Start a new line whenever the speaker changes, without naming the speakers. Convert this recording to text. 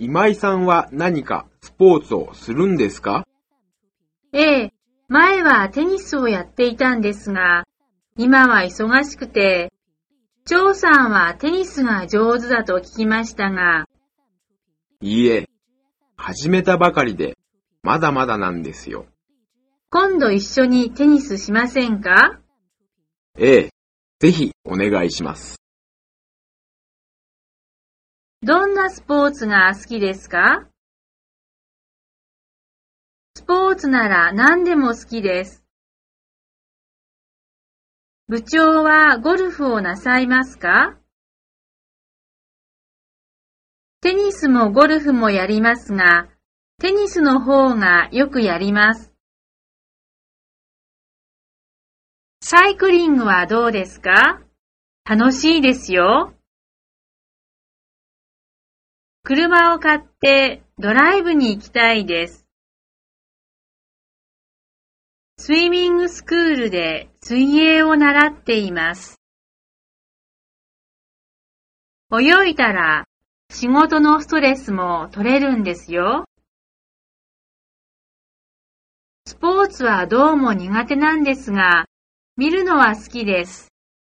今井さんは何かスポーツをするんですか？
ええ、前はテニスをやっていたんですが、今は忙しくて、張さんはテニスが上手だと聞きましたが、
いいえ、始めたばかりで、まだまだなんですよ。
今度一緒にテニスしませんか？
ええ、ぜひお願いします。
どんなスポーツが好きですか？スポーツなら何でも好きです。部長はゴルフをなさいますか？テニスもゴルフもやりますが、テニスの方がよくやります。サイクリングはどうですか？楽しいですよ。車を買ってドライブに行きたいです。スイミングスクールで水泳を習っています。泳いだら仕事のストレスも取れるんですよ。スポーツはどうも苦手なんですが、見るのは好きです。